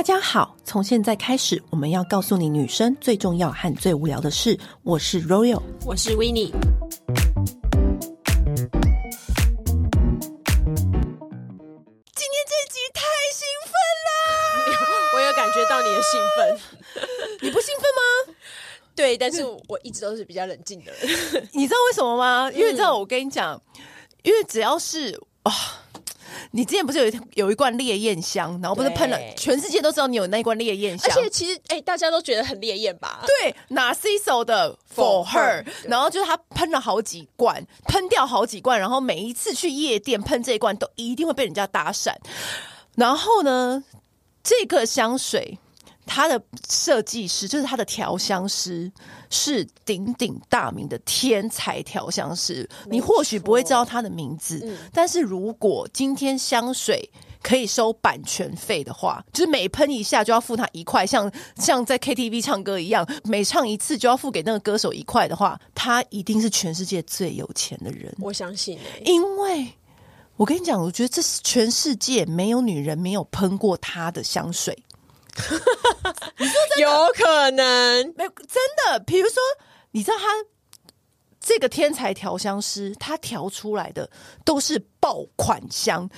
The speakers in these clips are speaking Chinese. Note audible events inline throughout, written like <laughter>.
大家好，从现在开始，我们要告诉你女生最重要和最无聊的事。我是 Royal，我是 Winnie。今天这集太兴奋啦！<laughs> 我有感觉到你的兴奋，<laughs> 你不兴奋吗？对，但是我一直都是比较冷静的人。<laughs> 你知道为什么吗？因为你知道，我跟你讲，嗯、因为只要是啊。哦你之前不是有一有一罐烈焰香，然后不是喷了，全世界都知道你有那一罐烈焰香。而且其实，哎、欸，大家都觉得很烈焰吧？对，Narciso 的 For Her，然后就是他喷了好几罐，喷掉好几罐，然后每一次去夜店喷这一罐，都一定会被人家搭讪。然后呢，这个香水。他的设计师就是他的调香师，是鼎鼎大名的天才调香师。你或许不会知道他的名字，嗯、但是如果今天香水可以收版权费的话，就是每喷一下就要付他一块，像像在 KTV 唱歌一样，每唱一次就要付给那个歌手一块的话，他一定是全世界最有钱的人。我相信、欸，因为我跟你讲，我觉得这是全世界没有女人没有喷过他的香水。<laughs> 你说有可能没有真的？比如说，你知道他这个天才调香师，他调出来的都是爆款香。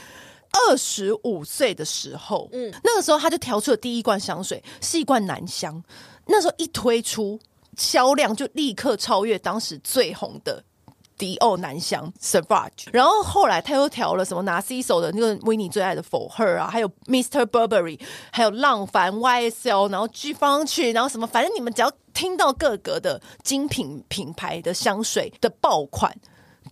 二十五岁的时候，嗯，那个时候他就调出了第一罐香水，是一罐男香。那时候一推出，销量就立刻超越当时最红的。迪奥男香 Sauvage，然后后来他又调了什么拿 C 手的那个维尼最爱的 For Her 啊，还有 Mr. Burberry，还有浪凡 YSL，然后 Givenchy，然后什么，反正你们只要听到各个的精品品牌的香水的爆款。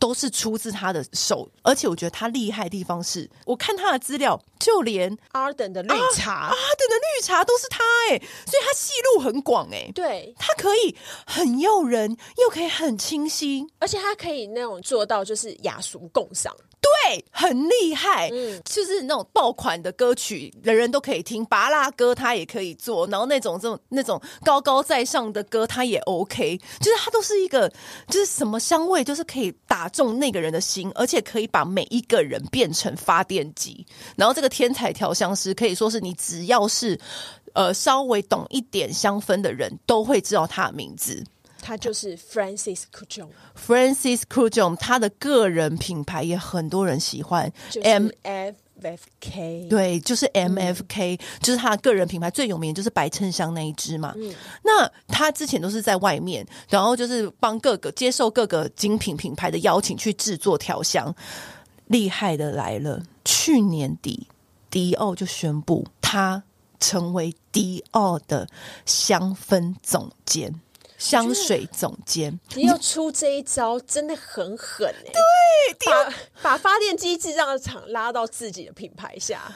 都是出自他的手，而且我觉得他厉害的地方是，我看他的资料，就连 Arden 的绿茶，Arden 的绿茶都是他哎，所以他戏路很广哎，对，他可以很诱人，又可以很清新，而且他可以那种做到就是雅俗共赏。对，很厉害，嗯，就是那种爆款的歌曲，人人都可以听。芭乐歌他也可以做，然后那种这种那种高高在上的歌他也 OK，就是他都是一个，就是什么香味，就是可以打中那个人的心，而且可以把每一个人变成发电机。然后这个天才调香师可以说是你只要是呃稍微懂一点香氛的人都会知道他的名字。他就是 Francis Kurkdjian，Francis Kurkdjian，他的个人品牌也很多人喜欢 M F F K，对，就是 MFK，、嗯、就是他的个人品牌最有名就是白衬衫那一只嘛。嗯、那他之前都是在外面，然后就是帮各个接受各个精品品牌的邀请去制作调香。厉害的来了，去年底迪奥就宣布他成为迪奥的香氛总监。香水总监，你要出这一招真的很狠哎、欸！对，把把发电机制造厂拉到自己的品牌下。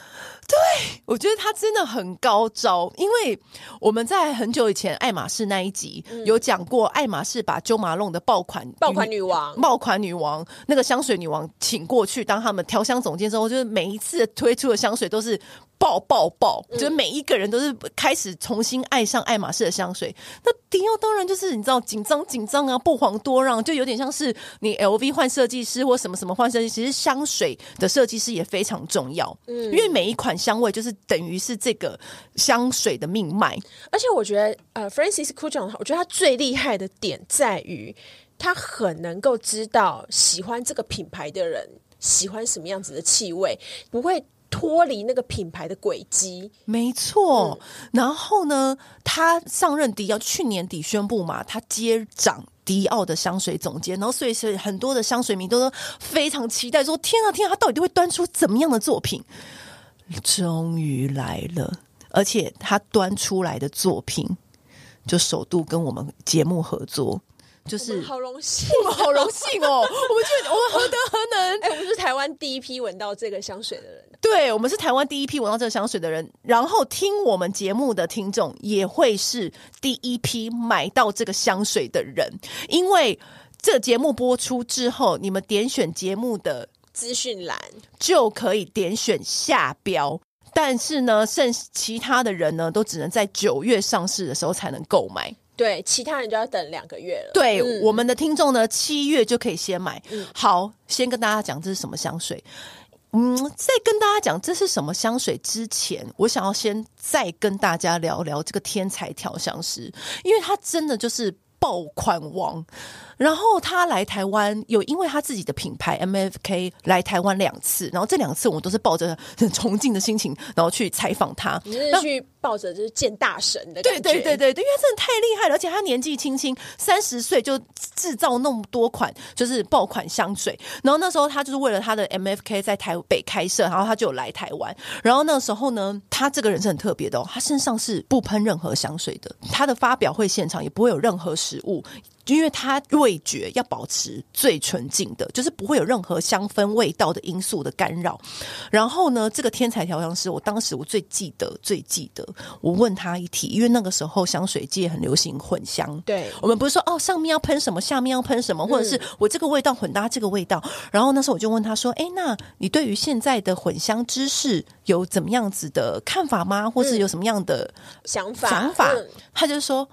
对，我觉得他真的很高招，因为我们在很久以前爱马仕那一集、嗯、有讲过，爱马仕把 Jo Malone 的爆款爆款女王、爆款女王那个香水女王请过去当他们调香总监之后，就是每一次推出的香水都是。爆爆爆！就是每一个人都是开始重新爱上爱马仕的香水。那迪奥当然就是你知道紧张紧张啊，不遑多让，就有点像是你 LV 换设计师或什么什么换设计师。其实香水的设计师也非常重要，嗯，因为每一款香味就是等于是这个香水的命脉。而且我觉得，呃，Francis Kurkdjian，我觉得他最厉害的点在于，他很能够知道喜欢这个品牌的人喜欢什么样子的气味，不会。脱离那个品牌的轨迹，没错。然后呢，他上任迪奥，去年底宣布嘛，他接掌迪奥的香水总监。然后，所以是很多的香水迷都都非常期待，说：“天啊，天啊，他到底会端出怎么样的作品？”终于来了，而且他端出来的作品，就首度跟我们节目合作。就是好荣幸，我们好荣幸哦！<laughs> 我们觉得我们何德何能？哎、欸，我们是台湾第一批闻到这个香水的人。对，我们是台湾第一批闻到这个香水的人，然后听我们节目的听众也会是第一批买到这个香水的人。因为这个节目播出之后，你们点选节目的资讯栏就可以点选下标，但是呢，剩其他的人呢，都只能在九月上市的时候才能购买。对，其他人就要等两个月了。对，嗯、我们的听众呢，七月就可以先买。嗯、好，先跟大家讲这是什么香水。嗯，在跟大家讲这是什么香水之前，我想要先再跟大家聊聊这个天才调香师，因为他真的就是爆款王。然后他来台湾，有因为他自己的品牌 MFK 来台湾两次，然后这两次我都是抱着很 <laughs> 崇敬的心情，然后去采访他。你是去抱着就是见大神的感觉？对对对对对，因为他真的太厉害了，而且他年纪轻轻，三十岁就制造那么多款就是爆款香水。然后那时候他就是为了他的 MFK 在台北开设，然后他就来台湾。然后那时候呢，他这个人是很特别的哦，他身上是不喷任何香水的，他的发表会现场也不会有任何食物。因为它味觉要保持最纯净的，就是不会有任何香氛味道的因素的干扰。然后呢，这个天才调香师，我当时我最记得、最记得，我问他一题，因为那个时候香水界很流行混香，对，我们不是说哦，上面要喷什么，下面要喷什么，或者是我这个味道混搭这个味道。然后那时候我就问他说：“哎，那你对于现在的混香知识有怎么样子的看法吗？或是有什么样的想法？”想法，他就说。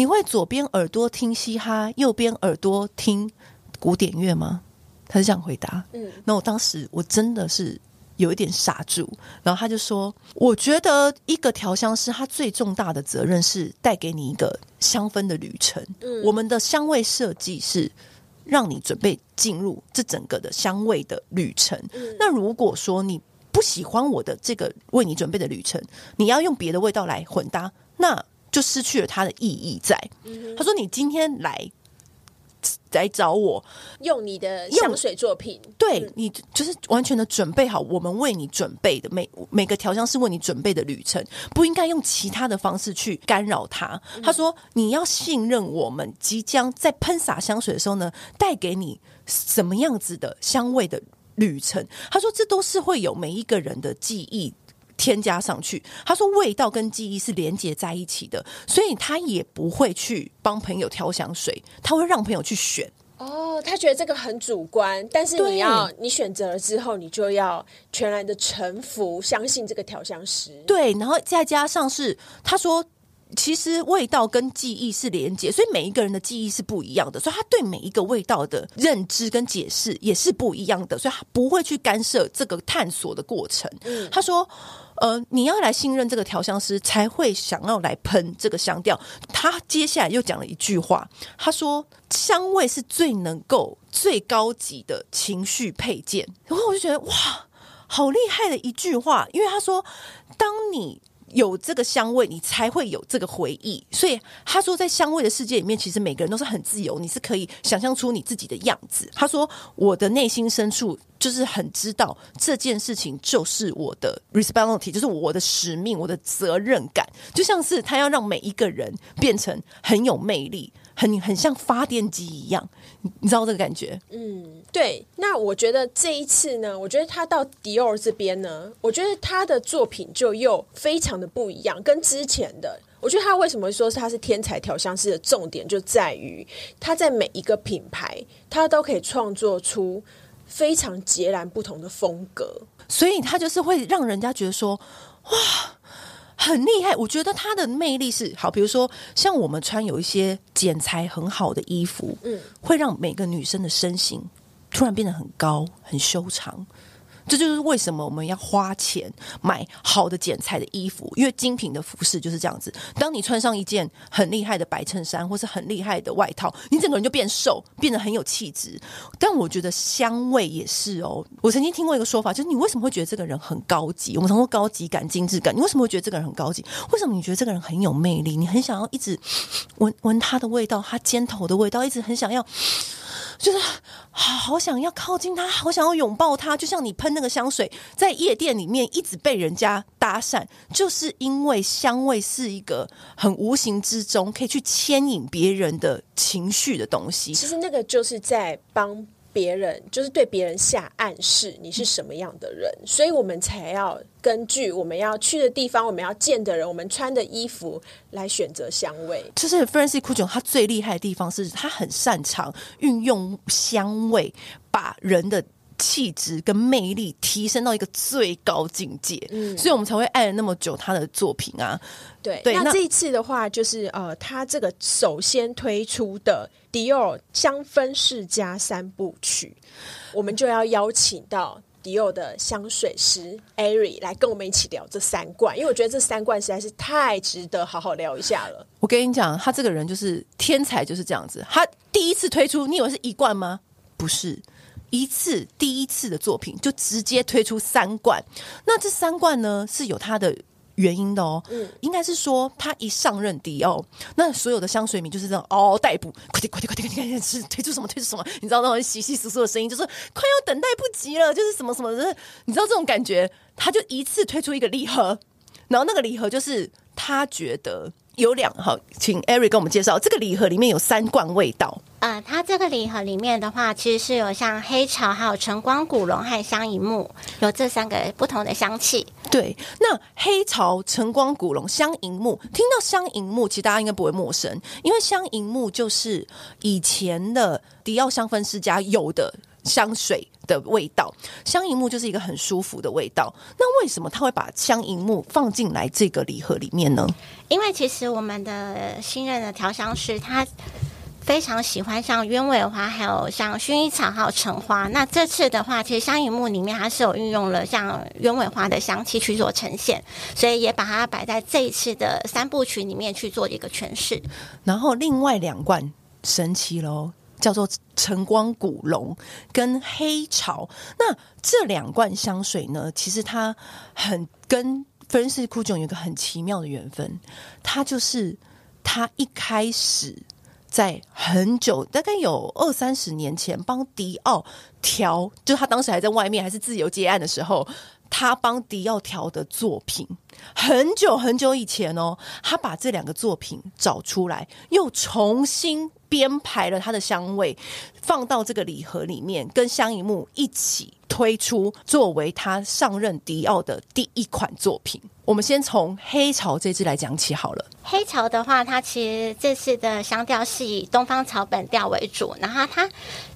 你会左边耳朵听嘻哈，右边耳朵听古典乐吗？他是这样回答。嗯，那我当时我真的是有一点傻住。然后他就说：“我觉得一个调香师他最重大的责任是带给你一个香氛的旅程。嗯，我们的香味设计是让你准备进入这整个的香味的旅程。嗯，那如果说你不喜欢我的这个为你准备的旅程，你要用别的味道来混搭，那。”就失去了它的意义在。他说：“你今天来来找我，用你的香水作品，对你就是完全的准备好我们为你准备的每每个调香师为你准备的旅程，不应该用其他的方式去干扰它。”他说：“你要信任我们，即将在喷洒香水的时候呢，带给你什么样子的香味的旅程。”他说：“这都是会有每一个人的记忆。”添加上去，他说味道跟记忆是连接在一起的，所以他也不会去帮朋友挑香水，他会让朋友去选。哦，他觉得这个很主观，但是你要你选择了之后，你就要全然的臣服，相信这个调香师。对，然后再加上是他说。其实味道跟记忆是连接，所以每一个人的记忆是不一样的，所以他对每一个味道的认知跟解释也是不一样的，所以他不会去干涉这个探索的过程。嗯，他说：“呃，你要来信任这个调香师，才会想要来喷这个香调。”他接下来又讲了一句话，他说：“香味是最能够最高级的情绪配件。”然后我就觉得哇，好厉害的一句话，因为他说：“当你。”有这个香味，你才会有这个回忆。所以他说，在香味的世界里面，其实每个人都是很自由，你是可以想象出你自己的样子。他说，我的内心深处就是很知道这件事情就是我的 responsibility，就是我的使命，我的责任感，就像是他要让每一个人变成很有魅力。很很像发电机一样，你知道这个感觉？嗯，对。那我觉得这一次呢，我觉得他到迪奥这边呢，我觉得他的作品就又非常的不一样，跟之前的。我觉得他为什么说他是天才调香师的重点，就在于他在每一个品牌，他都可以创作出非常截然不同的风格，所以他就是会让人家觉得说，哇。很厉害，我觉得他的魅力是好。比如说，像我们穿有一些剪裁很好的衣服，嗯，会让每个女生的身形突然变得很高、很修长。这就是为什么我们要花钱买好的剪裁的衣服，因为精品的服饰就是这样子。当你穿上一件很厉害的白衬衫，或是很厉害的外套，你整个人就变瘦，变得很有气质。但我觉得香味也是哦。我曾经听过一个说法，就是你为什么会觉得这个人很高级？我们常说高级感、精致感，你为什么会觉得这个人很高级？为什么你觉得这个人很有魅力？你很想要一直闻闻他的味道，他肩头的味道，一直很想要。就是好好想要靠近他，好想要拥抱他，就像你喷那个香水，在夜店里面一直被人家搭讪，就是因为香味是一个很无形之中可以去牵引别人的情绪的东西。其实那个就是在帮。别人就是对别人下暗示，你是什么样的人，所以我们才要根据我们要去的地方，我们要见的人，我们穿的衣服来选择香味。就是 Francis Kurkdjian 他最厉害的地方是他很擅长运用香味，把人的气质跟魅力提升到一个最高境界，嗯，所以我们才会爱了那么久他的作品啊。对，对，那这一次的话，就是呃，他这个首先推出的迪奥香氛世家三部曲，我们就要邀请到迪奥的香水师艾瑞来跟我们一起聊这三罐，因为我觉得这三罐实在是太值得好好聊一下了。我跟你讲，他这个人就是天才，就是这样子。他第一次推出，你以为是一罐吗？不是。一次第一次的作品就直接推出三罐，那这三罐呢是有它的原因的哦。嗯，应该是说他一上任迪奥，那所有的香水迷就是这样嗷嗷待哺，快点快点快点快点，是推出什么推出什么？你知道那种稀稀疏疏的声音，就是快要等待不及了，就是什么什么就是，你知道这种感觉？他就一次推出一个礼盒，然后那个礼盒就是他觉得。有两好，请 Ari 跟我们介绍这个礼盒里面有三罐味道。呃，它这个礼盒里面的话，其实是有像黑潮、还有晨光古龙和香银木，有这三个不同的香气。对，那黑潮、晨光古龙、香银木，听到香银木，其实大家应该不会陌生，因为香银木就是以前的迪奥香氛世家有的。香水的味道，香银木就是一个很舒服的味道。那为什么他会把香银木放进来这个礼盒里面呢？因为其实我们的新任的调香师他非常喜欢像鸢尾花，还有像薰衣草，还有橙花。那这次的话，其实香银木里面它是有运用了像鸢尾花的香气去做呈现，所以也把它摆在这一次的三部曲里面去做一个诠释。然后另外两罐神奇喽。叫做晨光古龙跟黑潮，那这两罐香水呢，其实它很跟 Francis Kurkdjian 有一个很奇妙的缘分。它就是他一开始在很久，大概有二三十年前，帮迪奥调，就他当时还在外面，还是自由接案的时候，他帮迪奥调的作品。很久很久以前哦，他把这两个作品找出来，又重新。编排了他的香味，放到这个礼盒里面，跟香一木一起推出，作为他上任迪奥的第一款作品。我们先从黑潮这支来讲起好了。黑潮的话，它其实这次的香调是以东方草本调为主，然后它。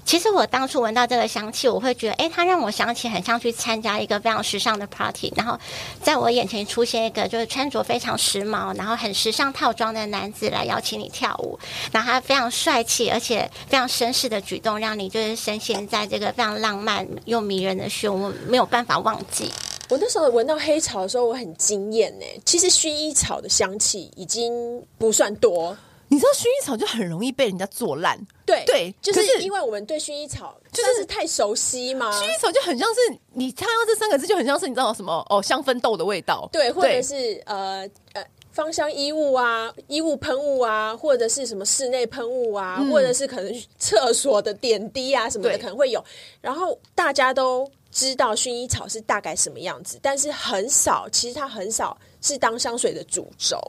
其实我当初闻到这个香气，我会觉得，哎，它让我想起很像去参加一个非常时尚的 party，然后在我眼前出现一个就是穿着非常时髦，然后很时尚套装的男子来邀请你跳舞，然后他非常帅气而且非常绅士的动，让你就是深陷在这个非常浪漫又迷人的漩涡，没有办法忘记。我那时候闻到黑草的时候，我很惊艳呢。其实薰衣草的香气已经不算多。你知道薰衣草就很容易被人家做烂，对对，就是因为我们对薰衣草就是太熟悉嘛。薰衣草就很像是你看到这三个字就很像是你知道什么哦，香氛豆的味道，对，或者是呃呃芳香衣物啊，衣物喷雾啊，或者是什么室内喷雾啊，嗯、或者是可能厕所的点滴啊什么的可能会有，然后大家都知道薰衣草是大概什么样子，但是很少，其实它很少。是当香水的主轴，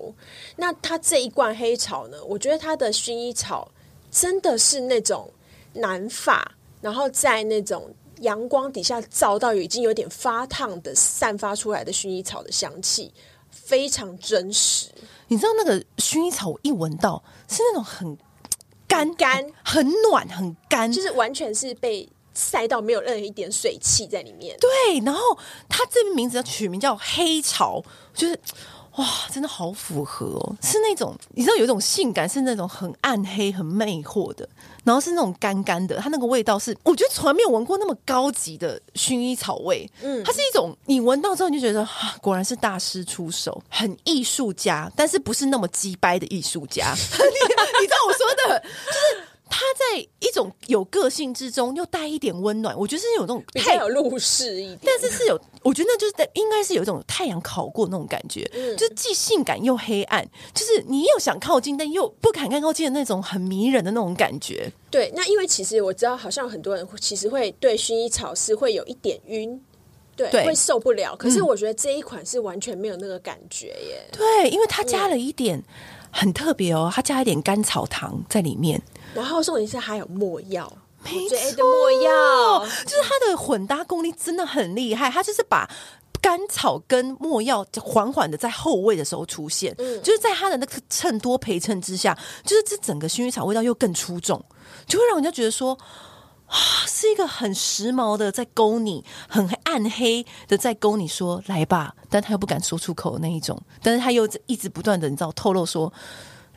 那它这一罐黑草呢？我觉得它的薰衣草真的是那种南法，然后在那种阳光底下照到已经有点发烫的散发出来的薰衣草的香气，非常真实。你知道那个薰衣草，我一闻到是那种很干干、很暖、很干，就是完全是被。晒到没有任何一点水汽在里面。对，然后它这个名字要取名叫黑潮，就是哇，真的好符合哦。是那种你知道有一种性感，是那种很暗黑、很魅惑的，然后是那种干干的，它那个味道是我觉得从来没有闻过那么高级的薰衣草味。嗯，它是一种你闻到之后你就觉得啊，果然是大师出手，很艺术家，但是不是那么鸡掰的艺术家。你你知道我说的，就是。他在一种有个性之中，又带一点温暖。我觉得是有那种太有入世一点，但是是有，我觉得那就是在应该是有一种太阳烤过那种感觉，嗯，就是既性感又黑暗，就是你又想靠近，但又不敢靠近的那种很迷人的那种感觉。对，那因为其实我知道，好像很多人其实会对薰衣草是会有一点晕，对，对会受不了。可是我觉得这一款是完全没有那个感觉耶。对，因为它加了一点很特别哦，它加一点甘草糖在里面。然后重点是还有没药，没错，就是它的混搭功力真的很厉害。它就是把甘草跟没药缓缓的在后味的时候出现，嗯，就是在它的那个衬托陪衬之下，就是这整个薰衣草味道又更出众，就会让人家觉得说，啊，是一个很时髦的在勾你，很暗黑的在勾你说来吧，但他又不敢说出口的那一种，但是他又一直不断的你知道透露说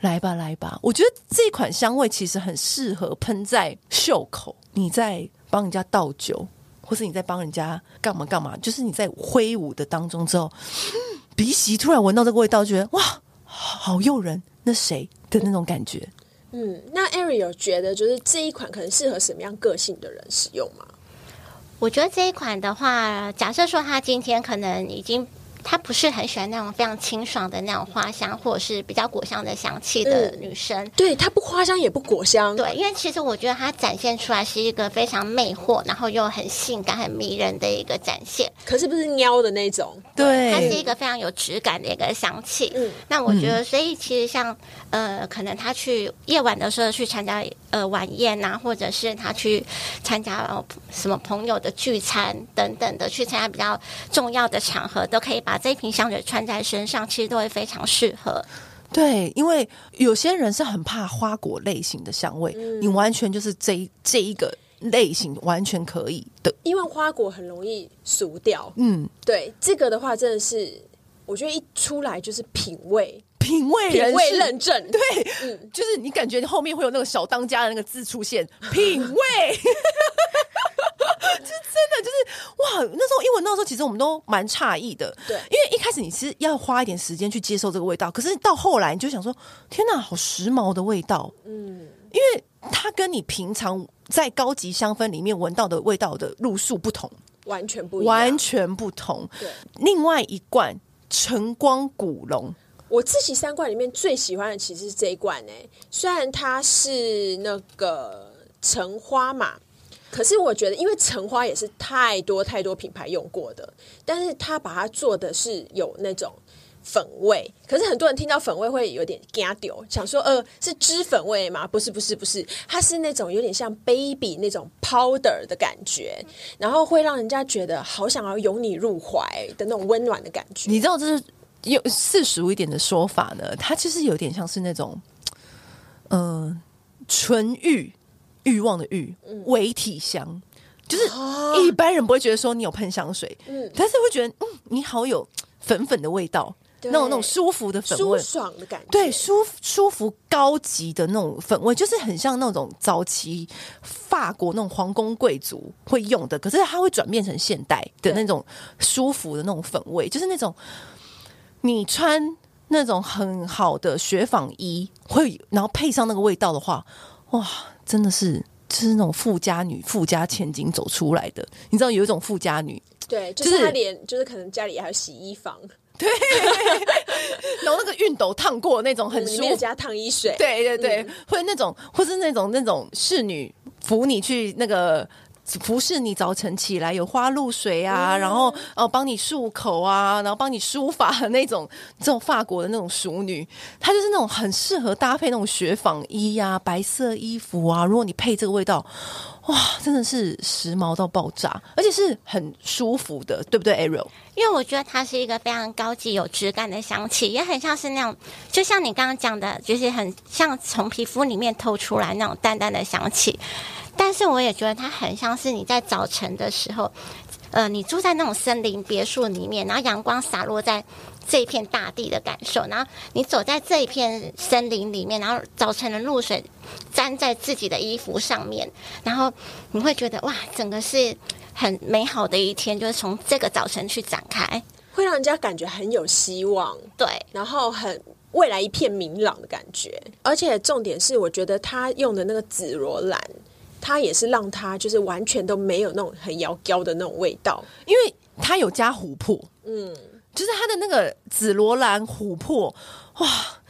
来吧来吧。我觉得这一款香味其实很适合喷在袖口，你在帮人家倒酒，或是你在帮人家干嘛干嘛，就是你在挥舞的当中之后，鼻息突然闻到这个味道，觉得哇，好诱人，那谁的那种感觉。嗯，那 Erin 有觉得就是这一款可能适合什么样个性的人使用吗？我觉得这一款的话，假设说他今天可能已经。她不是很喜欢那种非常清爽的那种花香，或者是比较果香的香气的女生。嗯、对，她不花香也不果香。对，因为其实我觉得她展现出来是一个非常魅惑，然后又很性感、很迷人的一个展现。可是不是喵的那种？对，它是一个非常有质感的一个香气。嗯，那我觉得，所以其实像呃，可能她去夜晚的时候去参加呃晚宴啊，或者是她去参加、呃、什么朋友的聚餐等等的，去参加比较重要的场合，都可以把。把这一瓶香水穿在身上，其实都会非常适合。对，因为有些人是很怕花果类型的香味，嗯、你完全就是这一这一个类型完全可以的。因为花果很容易俗掉。嗯，对，这个的话真的是，我觉得一出来就是品味，品味人，品味认证。对，嗯，就是你感觉后面会有那个小当家的那个字出现，品味。<laughs> <laughs> 就真的就是哇！那时候，因为那时候其实我们都蛮诧异的，对，因为一开始你是要花一点时间去接受这个味道，可是到后来你就想说，天哪，好时髦的味道，嗯，因为它跟你平常在高级香氛里面闻到的味道的路数不同，完全不一样，完全不同。对，另外一罐晨光古龙，我自己三罐里面最喜欢的其实是这一罐哎、欸，虽然它是那个橙花嘛。可是我觉得，因为橙花也是太多太多品牌用过的，但是他把它做的是有那种粉味。可是很多人听到粉味会有点惊掉，想说呃是脂粉味吗？不是不是不是，它是那种有点像 baby 那种 powder 的感觉，然后会让人家觉得好想要拥你入怀的那种温暖的感觉。你知道这是有世俗一点的说法呢？它其实有点像是那种嗯纯欲。欲望的欲，伪体香，就是一般人不会觉得说你有喷香水，嗯，但是会觉得嗯，你好有粉粉的味道，那种那种舒服的粉味，舒爽的感觉，对，舒舒服高级的那种粉味，就是很像那种早期法国那种皇宫贵族会用的，可是它会转变成现代的那种舒服的那种粉味，就是那种你穿那种很好的雪纺衣，会然后配上那个味道的话，哇！真的是，就是那种富家女、富家千金走出来的。你知道有一种富家女，对，就是她连就是可能家里还有洗衣房，<laughs> 对，然后那个熨斗烫过那种很舒服，加烫衣水，对对对，嗯、或者那种，或是那种那种侍女扶你去那个。服侍你早晨起来有花露水啊，嗯、然后哦帮你漱口啊，然后帮你梳发的那种，这种法国的那种淑女，她就是那种很适合搭配那种雪纺衣啊，白色衣服啊。如果你配这个味道，哇，真的是时髦到爆炸，而且是很舒服的，对不对，Ariel？因为我觉得它是一个非常高级、有质感的香气，也很像是那种，就像你刚刚讲的，就是很像从皮肤里面透出来那种淡淡的香气。但是我也觉得它很像是你在早晨的时候，呃，你住在那种森林别墅里面，然后阳光洒落在这一片大地的感受，然后你走在这一片森林里面，然后早晨的露水沾在自己的衣服上面，然后你会觉得哇，整个是很美好的一天，就是从这个早晨去展开，会让人家感觉很有希望，对，然后很未来一片明朗的感觉，而且重点是，我觉得他用的那个紫罗兰。它也是让它就是完全都没有那种很摇娇的那种味道，因为它有加琥珀，嗯，就是它的那个紫罗兰琥珀，哇，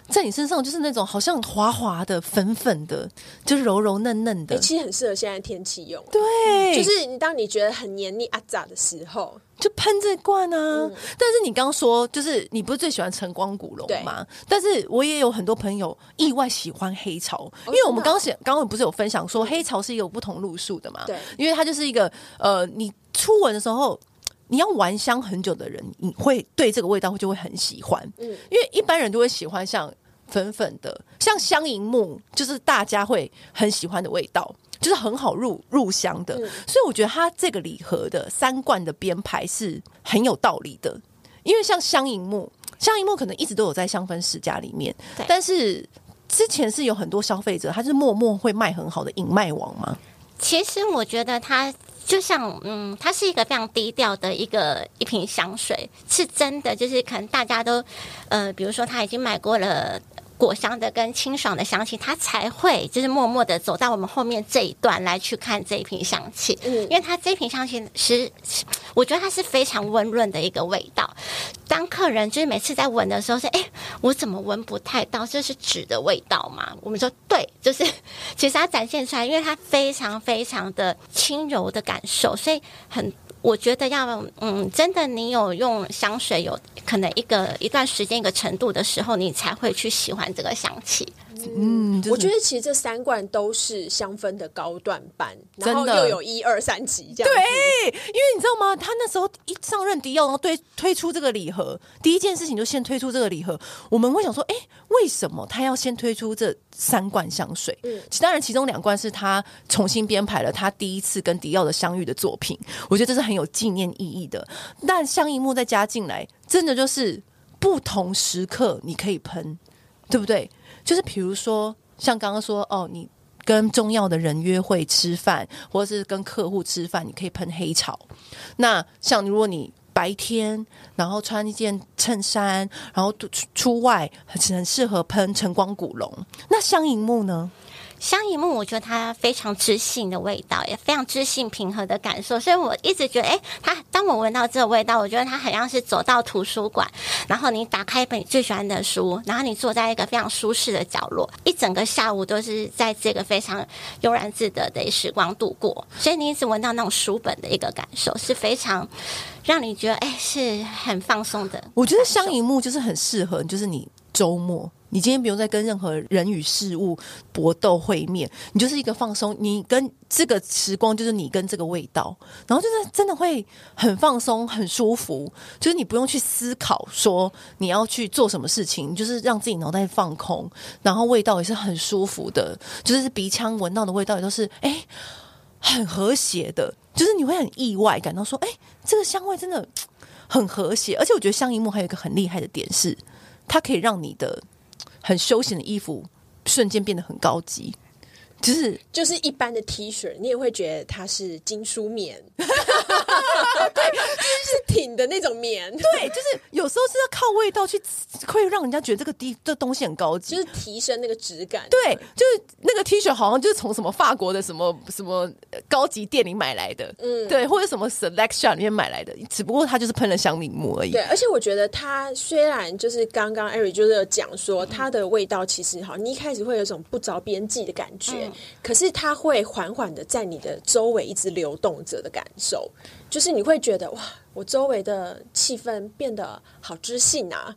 在你身上就是那种好像滑滑的、粉粉的，就是柔柔嫩嫩的，其实很适合现在天气用。对，嗯，就是你当你觉得很黏腻阿杂的时候。就喷这罐啊！嗯、但是你刚刚说，就是你不是最喜欢晨光古龙吗？但是我也有很多朋友意外喜欢黑潮，哦、因为我们刚刚刚刚不是有分享说黑潮是一个不同路数的嘛？对，因为它就是一个呃，你初闻的时候，你要玩香很久的人，你会对这个味道就会很喜欢。嗯，因为一般人都会喜欢像粉粉的，像香银木，就是大家会很喜欢的味道。就是很好入入香的。嗯、所以我觉得它这个礼盒的三罐的编排是很有道理的，因为像香银木，香银木可能一直都有在香氛世家里面，但是之前是有很多消费者，他是默默会卖很好的隐卖王吗？其实我觉得它就像，嗯，它是一个非常低调的一个一瓶香水，是真的，就是可能大家都，呃，比如说他已经买过了。果香的跟清爽的香气，它才会就是默默的走到我们后面这一段来去看这一瓶香气。嗯，因为它这瓶香气是，我觉得它是非常温润的一个味道。当客人就是每次在闻的时候说：“哎，我怎么闻不太到？这是纸的味道吗？”我们说：“对，就是 <laughs> 其实它展现出来，因为它非常非常的轻柔的感受，所以很。”我觉得要嗯，真的，你有用香水，有可能一个一段时间一个程度的时候，你才会去喜欢这个香气。嗯，我觉得其实这三罐都是香氛的高段版，然后又有一二三级这样。对，因为你知道吗？他那时候一上任迪奥，然后推推出这个礼盒，第一件事情就先推出这个礼盒。我们会想说，哎，为什么他要先推出这三罐香水？嗯，当然其中两罐是他重新编排了他第一次跟迪奥的相遇的作品，我觉得这是很有纪念意义的。但香一木再加进来，真的就是不同时刻你可以喷，对不对？就是比如说，像刚刚说哦，你跟重要的人约会吃饭，或者是跟客户吃饭，你可以喷黑草。那像如果你白天然后穿一件衬衫，然后出出外很很适合喷晨光古龙。那香银木呢？香银木，我觉得它非常知性的味道，也非常知性平和的感受，所以我一直觉得，哎，它当我闻到这个味道，我觉得它很像是走到图书馆，然后你打开一本你最喜欢的书，然后你坐在一个非常舒适的角落，一整个下午都是在这个非常悠然自得的时光度过，所以你一直闻到那种书本的一个感受，是非常让你觉得，哎，是很放松的。我觉得香银木就是很适合，就是你周末。你今天不用再跟任何人与事物搏斗会面，你就是一个放松。你跟这个时光，就是你跟这个味道，然后就是真的会很放松、很舒服。就是你不用去思考说你要去做什么事情，就是让自己脑袋放空，然后味道也是很舒服的。就是鼻腔闻到的味道也都是哎很和谐的。就是你会很意外感到说，哎，这个香味真的很和谐。而且我觉得香一木还有一个很厉害的点是，它可以让你的。<tsk> 很休闲的衣服，瞬间变得很高级。就是就是一般的 T 恤，你也会觉得它是精梳棉，<laughs> <laughs> 对，的那种棉。对，就是有时候是要靠味道去，会让人家觉得这个低这东西很高级，就是提升那个质感。对，就是那个 T 恤好像就是从什么法国的什么什么高级店里买来的，嗯，对，或者什么 Selection 里面买来的，只不过它就是喷了香柠檬而已。对，而且我觉得它虽然就是刚刚 Eric 就是有讲说它的味道其实好，你一开始会有一种不着边际的感觉。嗯可是它会缓缓的在你的周围一直流动着的感受，就是你会觉得哇，我周围的气氛变得好知性啊！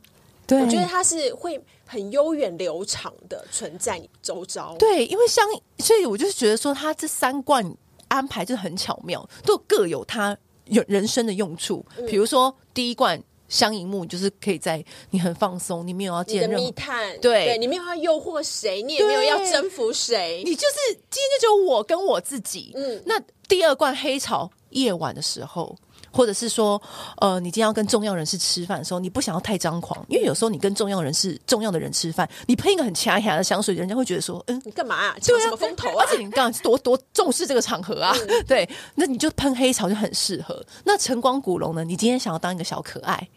对，我觉得它是会很悠远流长的存在你周遭。对，因为像所以，我就是觉得说，它这三罐安排就很巧妙，都各有它有人生的用处。嗯、比如说第一罐。香银木就是可以在你很放松，你没有要见任何密探，对，对你没有要诱惑谁，你也没有要征服谁，你就是今天就只有我跟我自己。嗯，那第二罐黑潮夜晚的时候，或者是说，呃，你今天要跟重要人士吃饭的时候，你不想要太张狂，因为有时候你跟重要人士、重要的人吃饭，你喷一个很掐牙的香水，人家会觉得说，嗯，你干嘛啊？抢什么风头啊？而且你刚刚多多重视这个场合啊，嗯、<laughs> 对，那你就喷黑潮就很适合。那晨光古龙呢？你今天想要当一个小可爱，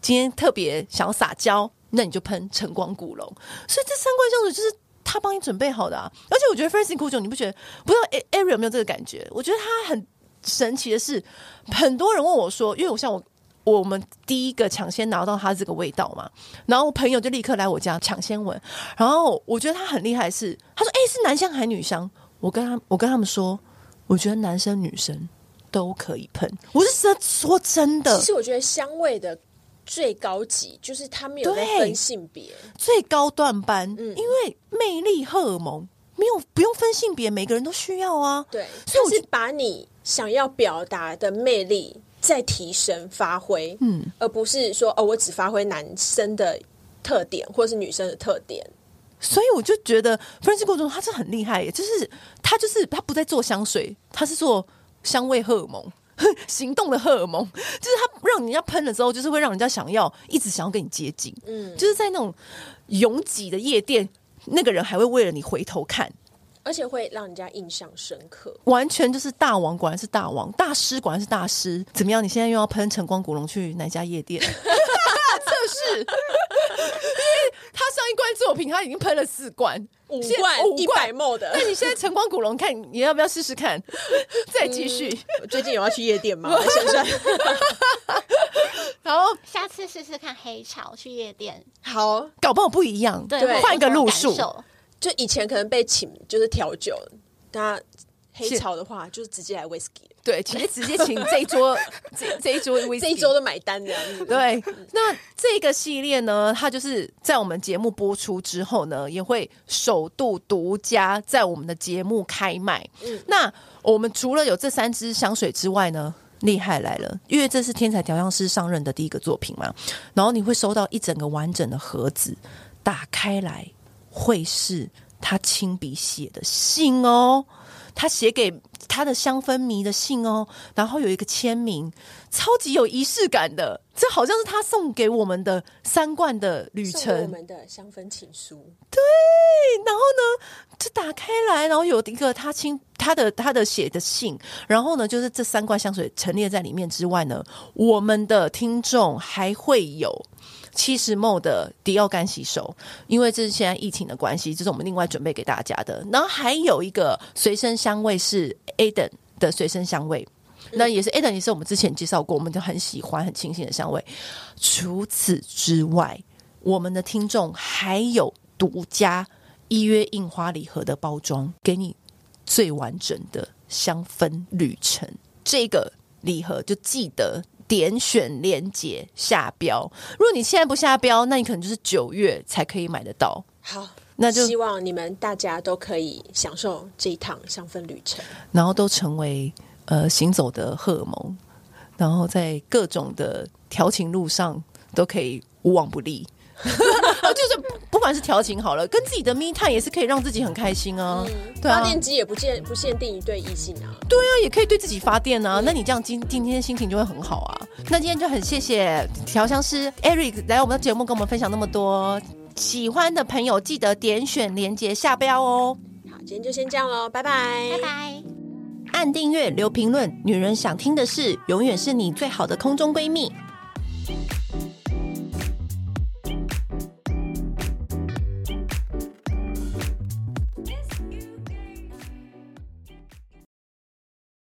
今天特别想要撒娇，那你就喷晨光古龙。所以这三罐香水就是他帮你准备好的啊。而且我觉得 Francine Couture，你不觉得？不知道 Ariel 有没有这个感觉？我觉得他很。神奇的是，很多人问我说：“因为我像我，我们第一个抢先拿到它这个味道嘛，然后朋友就立刻来我家抢先闻。然后我觉得他很厉害是，是他说：‘哎、欸，是男香还是女香？’我跟他我跟他们说，我觉得男生女生都可以喷。我是说说真的，其实我觉得香味的最高级就是他们有在分性别，最高段班，嗯，因为魅力荷尔蒙没有不用分性别，每个人都需要啊。对，所以我是把你。想要表达的魅力在提升发挥，嗯，而不是说哦，我只发挥男生的特点或是女生的特点。所以我就觉得 Francisco 中他是很厉害耶，就是他就是他不在做香水，他是做香味荷尔蒙，<laughs> 行动的荷尔蒙，就是他让人家喷了之后，就是会让人家想要一直想要跟你接近，嗯，就是在那种拥挤的夜店，那个人还会为了你回头看。而且会让人家印象深刻，完全就是大王，果然是大王，大师果然是大师。怎么样？你现在又要喷晨光古龙去哪家夜店 <laughs> 测试？因为他上一罐作品他已经喷了四罐、五罐、一百 ml 的。那你现在晨光古龙，看你要不要试试看？<laughs> 再继续、嗯。最近有要去夜店吗？<laughs> 先生。然后下次试试看黑潮去夜店。好，搞不好不一样。对，换一个路数。就以前可能被请就是调酒，那黑潮的话就是直接来 whisky，对，直接直接请这一桌这 <laughs> 这一桌这一桌都买单这样子。对，那这个系列呢，它就是在我们节目播出之后呢，也会首度独家在我们的节目开卖。嗯，那我们除了有这三支香水之外呢，厉害来了，因为这是天才调香师上任的第一个作品嘛，然后你会收到一整个完整的盒子，打开来。会是他亲笔写的信哦，他写给他的香氛迷的信哦，然后有一个签名，超级有仪式感的，这好像是他送给我们的三罐的旅程，我们的香氛情书。对，然后呢，就打开来，然后有一个他亲他的他的写的信，然后呢，就是这三罐香水陈列在里面之外呢，我们的听众还会有。七十 ml 的迪奥干洗手，因为这是现在疫情的关系，这是我们另外准备给大家的。然后还有一个随身香味是 Aden 的随身香味，那也是 Aden 也是我们之前介绍过，我们就很喜欢很清新的香味。除此之外，我们的听众还有独家依约印花礼盒的包装，给你最完整的香氛旅程。这个礼盒就记得。点选链接下标，如果你现在不下标，那你可能就是九月才可以买得到。好，那就希望你们大家都可以享受这一趟香氛旅程，然后都成为呃行走的荷尔蒙，然后在各种的调情路上都可以无往不利。<laughs> 就是不管是调情好了，跟自己的 me time 也是可以让自己很开心啊。嗯、对啊，发电机也不限不限定一对异性啊。对啊，也可以对自己发电啊。嗯、那你这样今今天心情就会很好啊。那今天就很谢谢调香师 Eric 来我们的节目跟我们分享那么多。喜欢的朋友记得点选连接下标哦。好，今天就先这样喽，拜拜，拜拜。按订阅留评论，女人想听的事，永远是你最好的空中闺蜜。